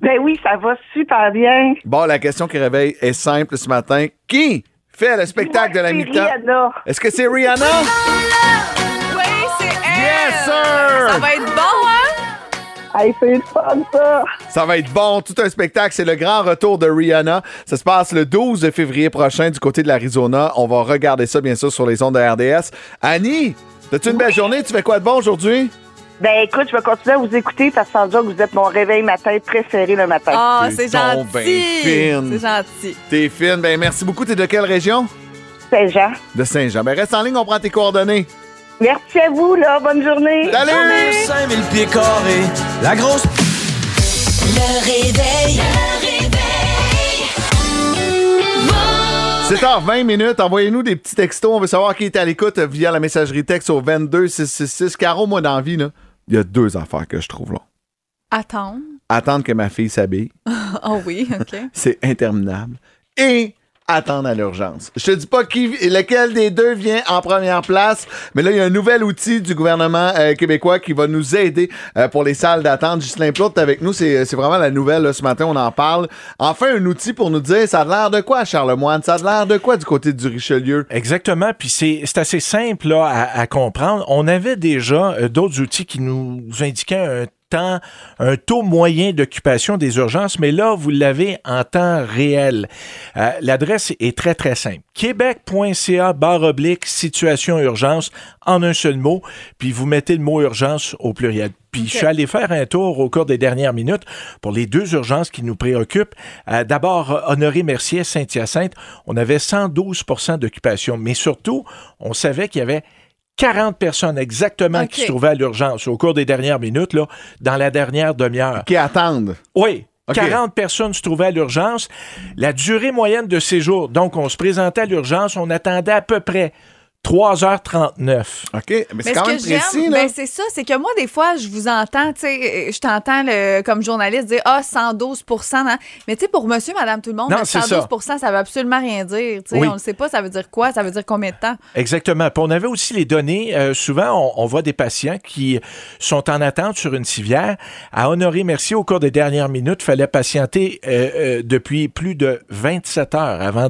Ben oui, ça va super bien. Bon, la question qui réveille est simple ce matin. Qui fait le spectacle de la C'est mi-temps? Rihanna. Est-ce que c'est Rihanna? Oui, c'est elle! Yes, sir! Ça va être bon? Hey, c'est le fun, ça. Ça va être bon, tout un spectacle. C'est le grand retour de Rihanna. Ça se passe le 12 février prochain du côté de l'Arizona. On va regarder ça, bien sûr, sur les ondes de RDS. Annie, as-tu une belle journée? Tu fais quoi de bon aujourd'hui? Ben écoute, je vais continuer à vous écouter parce que sans dire que vous êtes mon réveil matin préféré le matin. Ah, c'est ben gentil. fine. C'est gentil. T'es fine. Ben, merci beaucoup. T'es de quelle région? Saint-Jean. De Saint-Jean. Ben, reste en ligne, on prend tes coordonnées. Merci à vous, là. Bonne journée. Salut! 5000 pieds carrés, la grosse Le réveil. Le réveil. 7h20 minutes, envoyez-nous des petits textos. On veut savoir qui est à l'écoute via la messagerie texte au 22666. Caro, moi, dans la vie, là, il y a deux affaires que je trouve là. Attends. Attendre que ma fille s'habille, Oh oui, OK. c'est interminable. Et attendre à l'urgence. Je te dis pas qui, lequel des deux vient en première place, mais là, il y a un nouvel outil du gouvernement euh, québécois qui va nous aider euh, pour les salles d'attente. Plourde est avec nous, c'est c'est vraiment la nouvelle là, ce matin, on en parle. Enfin, un outil pour nous dire, ça a l'air de quoi, Charlemagne? Ça a l'air de quoi du côté du Richelieu? Exactement, puis c'est assez simple là, à, à comprendre. On avait déjà euh, d'autres outils qui nous indiquaient un temps, un taux moyen d'occupation des urgences, mais là, vous l'avez en temps réel. Euh, L'adresse est très, très simple. Québec.ca barre oblique situation urgence en un seul mot, puis vous mettez le mot urgence au pluriel. Puis je suis allé faire un tour au cours des dernières minutes pour les deux urgences qui nous préoccupent. Euh, D'abord, Honoré Mercier, Saint-Hyacinthe, on avait 112% d'occupation, mais surtout, on savait qu'il y avait 40 personnes exactement qui se trouvaient à l'urgence au cours des dernières minutes, là, dans la dernière demi-heure. Qui attendent. Oui. OK. 40 personnes se trouvaient à l'urgence. La durée moyenne de séjour, donc on se présentait à l'urgence, on attendait à peu près 3h39. OK, mais c'est quand ce même que précis, ben, c'est ça, c'est que moi, des fois, je vous entends, tu sais, je t'entends comme journaliste dire Ah, 112% hein. Mais tu sais, pour monsieur, madame, tout le monde, Non, le c'est 112 ça. veut absolument rien dire. Tu sais, Oui. On ne sait pas, ça veut dire quoi, ça veut dire combien de temps? Exactement. Puis on avait aussi les données. euh, souvent, on, on voit des patients qui sont en attente sur une civière. À Honoré Mercier, au cours des dernières minutes, fallait patienter euh, euh, depuis plus de 27 heures avant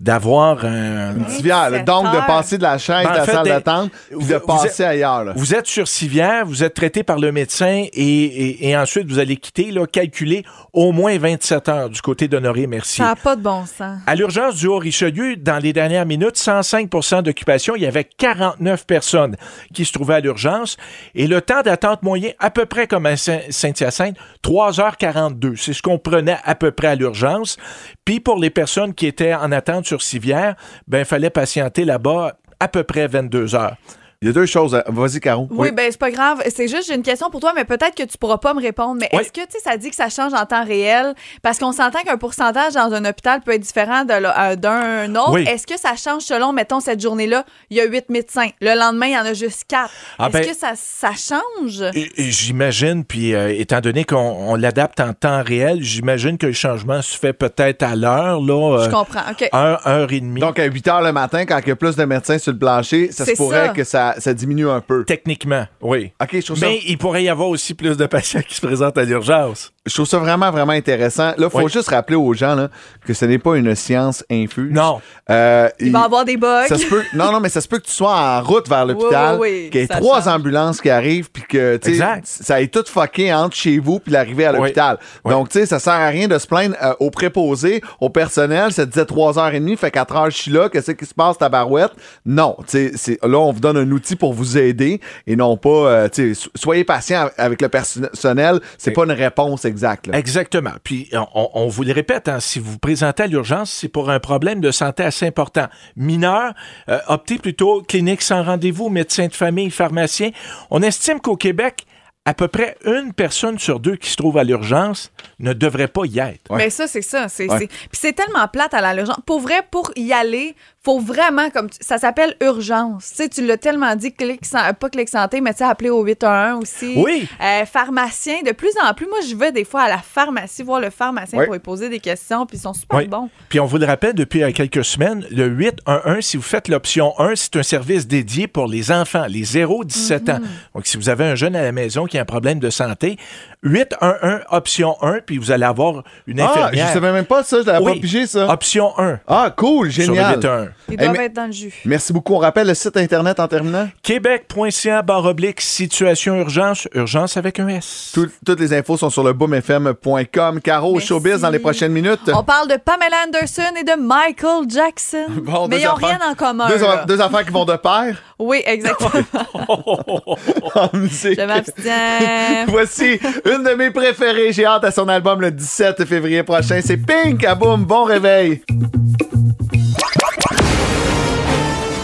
d'avoir un... Civière, là. Donc, de heures. Passer de la chaise Ben, de la fait, salle des- d'attente puis vous- de vous passer êtes- ailleurs. là. Vous êtes sur civière, vous êtes traité par le médecin et, et- et ensuite vous allez quitter, là, calculer au moins 27 heures du côté d'Honoré Mercier. Ça n'a pas de bon sens. À l'urgence du Haut-Richelieu, dans les dernières minutes, 105 d'occupation. Il y avait 49 personnes qui se trouvaient à l'urgence. Et le temps d'attente moyen, à peu près comme à Saint- Saint-Hyacinthe, 3h42. C'est ce qu'on prenait à peu près à l'urgence. Puis pour les personnes qui étaient en attente sur civière, ben, fallait patienter là-bas à peu près 22 heures. Il y a deux choses. à- Vas-y, Caro. Oui, ben c'est pas grave. C'est juste, j'ai une question pour toi, mais peut-être que tu pourras pas me répondre. Mais Oui. est-ce que, tu sais, ça dit que ça change en temps réel? Parce qu'on s'entend qu'un pourcentage dans un hôpital peut être différent euh, d'un autre. Oui. Est-ce que ça change selon, mettons, cette journée-là, il y a huit médecins. Le lendemain, il y en a juste quatre. Ah, Est-ce ben- que ça, ça change? J'imagine, puis euh, étant donné qu'on on l'adapte en temps réel, j'imagine que le changement se fait peut-être à l'heure, là. Je euh, comprends. OK. heure, heure et demie. Donc, à 8 h le matin, quand il y a plus de médecins sur le plancher, ça se pourrait ça. que ça, ça diminue un peu. Techniquement, oui. OK, je trouve, ça, Mais il pourrait y avoir aussi plus de patients qui se présentent à l'urgence. je trouve ça vraiment, vraiment intéressant. Là, il faut Oui. juste rappeler aux gens là, que ce n'est pas une science infuse. Non. Euh, Il va y avoir des bugs. ça se peut, non, non, mais ça se peut que tu sois en route vers l'hôpital, Oui, oui, oui, qu'il y ait ça trois change. ambulances qui arrivent, puis que tu sais, Exact. ça ait tout fucké entre chez vous puis l'arrivée à l'hôpital. Oui. Donc, tu sais, ça sert à rien de se plaindre euh, aux préposés, au personnel. Ça te disait 3h30, fait 4h, je suis là. Qu'est-ce qui se passe, ta barouette? Non, tu sais, c'est- là, on vous donne un outil pour vous aider et non pas, euh, tu sais, so- soyez patient avec le personnel. C'est pas une réponse exacte. là. Exactement. Puis, on, vous le répète, hein, si vous vous présentez à l'urgence, c'est pour un problème de santé assez important. Mineur, euh, optez plutôt clinique sans rendez-vous, médecin de famille, pharmacien. On estime qu'au Québec, à peu près une personne sur deux qui se trouve à l'urgence ne devrait pas y être. Ouais. Mais ça, c'est ça. C'est, Ouais. c'est- Puis c'est tellement plate à la l'urgence. Pour vrai, pour y aller, faut vraiment, comme tu- ça s'appelle urgence. Tu sais, tu l'as tellement dit, clic, san- pas clic santé, mais tu sais, appeler au 811 aussi. Oui. Euh, pharmacien, de plus en plus, moi, je vais des fois à la pharmacie voir le pharmacien pour lui poser des questions, puis ils sont super Oui. bons. Puis on vous le rappelle depuis euh, quelques semaines, le 811, si vous faites l'option 1, c'est un service dédié pour les enfants, les 0-17 ans. Donc si vous avez un jeune à la maison qui a un problème de santé, 811 option 1, puis vous allez avoir une Ah, je infirmière. savais même pas ça, je l'avais Oui. pas pigé ça. Option 1 Ah, cool, sur le génial. 811. Ils doivent être dans le jus. Merci beaucoup. On rappelle le site internet en terminant. Québec.ca barre oblique situation urgence, urgence avec un S. Tout- toutes les infos sont sur le boomfm.com. Caro, Merci. showbiz dans les prochaines minutes. On parle de Pamela Anderson et de Michael Jackson. Bon, mais ils n'ont rien en commun. Deux, deux affaires qui vont de pair. Oui, exactement. En musique. Je m'abstiens. Voici une de mes préférées. J'ai hâte à son album le 17 février prochain. C'est Pink à Boom. Bon réveil.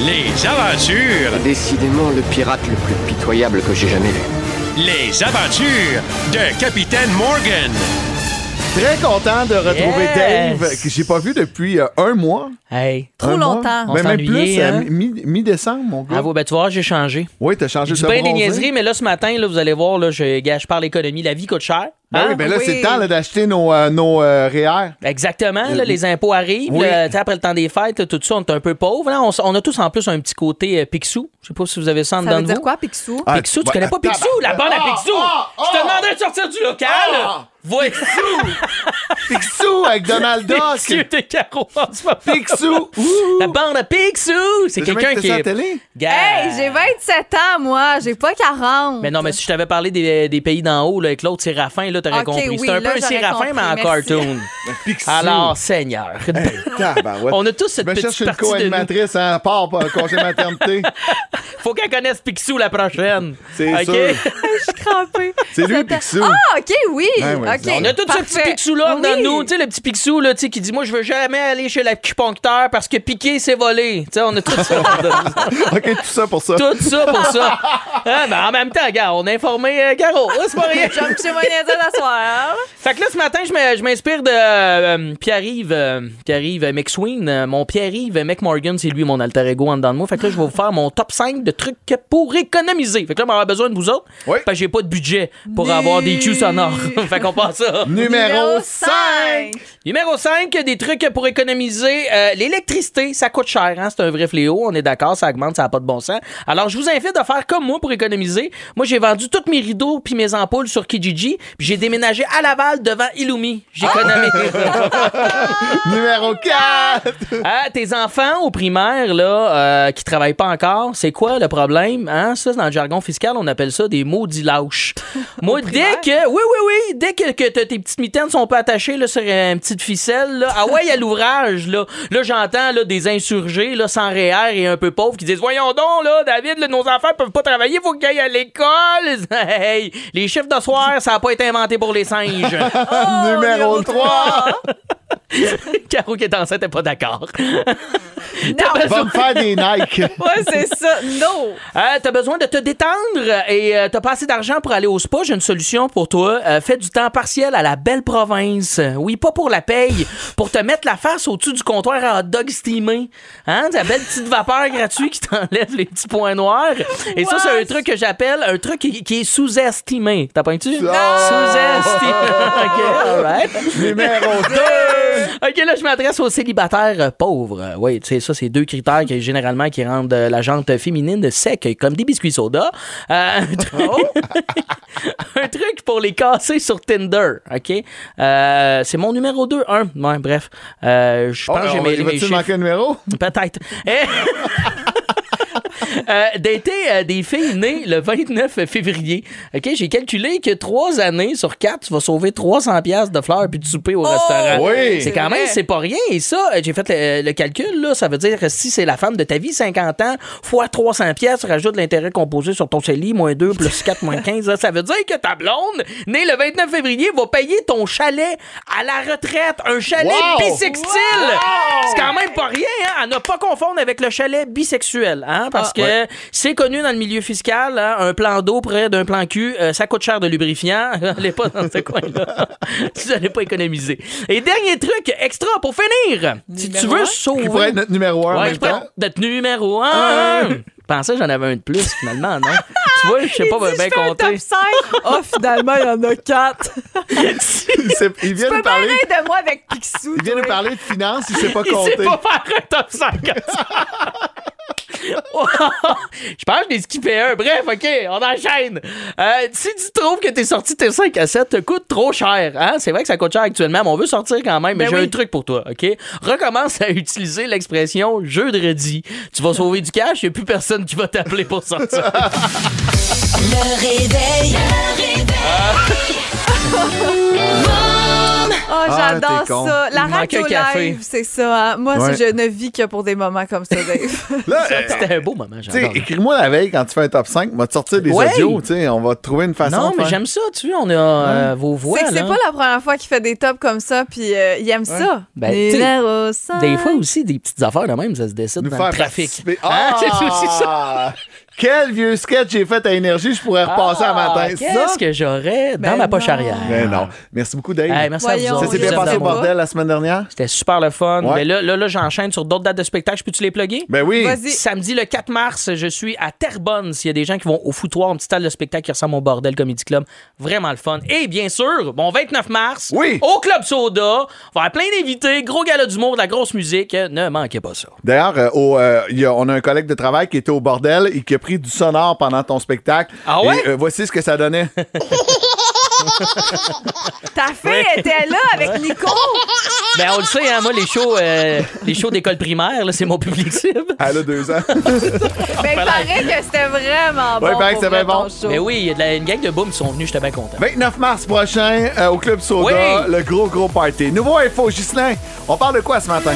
Les aventures, Décidément le pirate le plus pitoyable que j'ai jamais vu. les aventures de Capitaine Morgan. Très content de retrouver Yes. Dave, que j'ai pas vu depuis euh, un mois. Hey, Trop Un mois? longtemps. On Ben, même s'ennuyait, plus, hein? euh, mi- mi-décembre, mon gars. bravo. Ben, tu vois, j'ai changé. Oui, t'as changé de bien des niaiseries, mais là, ce matin, là, vous allez voir, là, je, gars, je parle économie. La vie coûte cher. Ben Hein? oui, ben là, Oui. c'est le temps là, d'acheter nos, euh, nos euh, REER. Exactement, là, les impôts arrivent. Oui. là, après le temps des fêtes, tout ça, on est un peu pauvre. Là, on, on a tous en plus un petit côté euh, Picsou. Je sais pas si vous avez ça en Ça dedans veut de dire vous. quoi, Picsou? Ah, Picsou, tu bah, connais pas Picsou? La bonne à ah, Picsou! ah, Je te demandais de sortir du local! Ah. Voici! Picsou avec Donald Duck. Picsou de carreau en ce moment. Picsou. La bande à Picsou! C'est quelqu'un qui ça est... la télé? Gars. Hey, j'ai 27 ans, moi. J'ai pas 40. Mais non, mais si je t'avais parlé des, des pays d'en haut, là, avec l'autre Séraphin, là, t'aurais Ok, compris. oui, c'est un là, peu un Séraphin, mais en merci. cartoon. Alors, Seigneur. Ah, On a tous cette petite une partie de nous. co-animatrice en part pour un congé maternité. Faut qu'elle connaisse Picsou la prochaine. C'est OK? sûr. Je suis crampée. C'est lui, Picsou. Ah, OK, oui. Ouais, OK. On a tout ce petit. Picsou-là Oui. dans nous. Tu sais, le petit Picsou là, tu sais, qui dit Moi, je veux jamais aller chez l'acupuncteur parce que piquer, c'est voler. Tu sais, on a tout ça. OK, tout ça pour ça. tout ça pour ça. Hein, mais en même temps, gars, on a informé euh, Caro. Hein, c'est pas rien. Je vais me coucher la soirée. Fait que là, ce matin, je m'inspire de euh, Pierre-Yves, euh, Pierre-Yves McSween. Euh, mon Pierre-Yves McMorgan, c'est lui mon alter ego en dedans de moi. Fait que là, je vais vous faire mon top 5 de trucs pour économiser. Fait que là, on aura besoin de vous autres. Oui. Parce que j'ai pas de budget pour avoir des cues sonores. fait qu'on passe ça. Numéro 5. 5. Numéro 5, des trucs pour économiser. Euh, L'électricité, ça coûte cher, hein? c'est un vrai fléau. On est d'accord, ça augmente, ça n'a pas de bon sens. Alors, je vous invite à faire comme moi pour économiser. Moi, j'ai vendu tous mes rideaux puis mes ampoules sur Kijiji, puis j'ai déménagé à Laval devant Illumi. J'économise. Numéro 4. Ah, tes enfants au primaire, là, euh, qui travaillent pas encore, c'est quoi le problème? Hein? Ça, dans le jargon fiscal, on appelle ça des maudits lâches. Moi, dès que, oui, oui, oui, dès que, tes petites mitaines sont pas attachées là, sur une petite ficelle, là, ah ouais, à l'ouvrage, là, là j'entends là, des insurgés là, sans REER et un peu pauvres qui disent Voyons donc, là, David, là, nos enfants peuvent pas travailler, faut qu'ils aillent à l'école. Hey, les chiffres de soir, ça a pas été inventé pour les singes. Oh, numéro 3. Caro qui est enceinte est pas d'accord. Non. Va me faire des Nike. Ouais, c'est ça. No. Euh, t'as besoin de te détendre et euh, t'as pas assez d'argent pour aller au spa, j'ai une solution pour toi. Euh, fais du temps partiel à la belle province. Oui, pas pour la paye, pour te mettre la face au-dessus du comptoir à hot dog steamé. Hein, ta belle petite vapeur gratuite qui t'enlève les petits points noirs. Et ça, c'est un truc que j'appelle un truc qui, qui est sous-estimé. T'as pas tu? Sous-estimé. OK, all right. Numéro 2. OK, là, je m'adresse aux célibataires pauvres. Oui, tu sais, ça, c'est deux critères qui, généralement, qui rendent euh, la jante féminine sec, comme des biscuits soda. Euh, un, truc, un truc pour les casser sur Tinder, OK? Euh, c'est mon numéro 2, 1. Ouais, bref. Euh, je pense Oh, que j'ai mes chiffres. manquer un numéro? Peut-être. Eh! Euh, D'être euh, des filles nées le 29 février. OK, j'ai calculé que trois années sur quatre, tu vas sauver 300 pièces de fleurs puis de souper au restaurant. oui! C'est quand même, c'est pas rien. Et ça, euh, j'ai fait le, le calcul, là, ça veut dire que si c'est la femme de ta vie, 50 ans, fois 300 pièces, rajoute l'intérêt composé sur ton CELI, moins 2 plus 4 moins 15, là, ça veut dire que ta blonde, née le 29 février, va payer ton chalet à la retraite. Un chalet Wow! bisextile! C'est quand même pas rien, hein? À ne pas confondre avec le chalet bisexuel, hein? Parce que c'est connu dans le milieu fiscal, hein, un plan d'eau près d'un plan cul, euh, ça coûte cher de lubrifiant. Allez pas dans ce coin-là. si vous n'allez pas écéconomiser. Et dernier truc extra pour finir. Si tu veux sauver. Qui pourrait être notre numéro 1 en Ouais, même je pourrais temps? être numéro 1. Je pensais que j'en avais un de plus, finalement, non? tu vois, je sais pas bien Top compter. 5. Oh, finalement, il y en a 4. Il, il vient Tu peux parler. de moi avec Picsou. Il vient nous toi. parler de finances, il sait pas Il compter. sait pas faire un top 5 comme ça. je pense que je l'ai skippé un. Bref, OK, on enchaîne. Euh, si tu trouves que tes sorties tes 5 à 7 te coûtent trop cher, hein? c'est vrai que ça coûte cher actuellement, mais on veut sortir quand même. Mais Ben j'ai oui. un truc pour toi, OK? Recommence à utiliser l'expression jeu de redis. Tu vas sauver du cash, il n'y a plus personne qui va t'appeler pour sortir. Le réveil. Oh, Ah, j'adore t'es con. ça. La radio live, c'est ça. hein. Moi, Ouais. je ne vis que pour des moments comme ça, Dave. Là, euh, C'était un beau moment, j'adore. écris-moi la veille quand tu fais un top 5, va te sortir des Ouais. audios, tu sais, on va te trouver une façon Non, de mais j'aime ça, tu vois, on a euh, vos voix. c'est que c'est pas la première fois qu'il fait des tops comme ça, puis euh, il aime ça. Ben, Numéro t'sais, 5. Des fois aussi, des petites affaires de même, ça se décide Nous dans faire le trafic. Hein? C'est aussi ça. Quel vieux sketch j'ai fait à Énergie, je pourrais repasser à Ah, matin. Qu'est-ce Ça? que j'aurais dans Ben ma poche non. arrière? Ben non. Merci beaucoup, Dave. Hey, merci Voyons, à vous ça s'est Je bien passé au bordel la semaine dernière? C'était super le fun. Ouais. Mais là, là, là j'enchaîne sur d'autres dates de spectacle. Peux-tu les plugger? Ben oui. Vas-y. Samedi le 4 mars, je suis à Terrebonne. S'il y a des gens qui vont au foutoir, un petit salle de spectacle qui ressemble au Bordel Comedy Club, vraiment le fun. Et bien sûr, bon 29 mars, Oui. au Club Soda, on va avoir plein d'invités, gros gala d'humour, de la grosse musique. Ne manquez pas ça. D'ailleurs, euh, euh, on a un collègue de travail qui était au bordel et qui a pris du sonore pendant ton spectacle. Ah ouais? Et, euh, voici ce que ça donnait. Ta fille était là avec Nico. Ben on le sait, hein, moi les shows, euh, les shows d'école primaire, là, c'est mon public cible. Elle a deux ans. Mais il paraît que c'était vraiment bon. Ouais, il paraît que vrai, bon. show. Mais oui, il y a de la- une gang de boom qui sont venus, j'étais bien content. 29 mars prochain, euh, au Club Soda, Oui. le gros, gros party. Nouveau info, Gislain, on parle de quoi ce matin?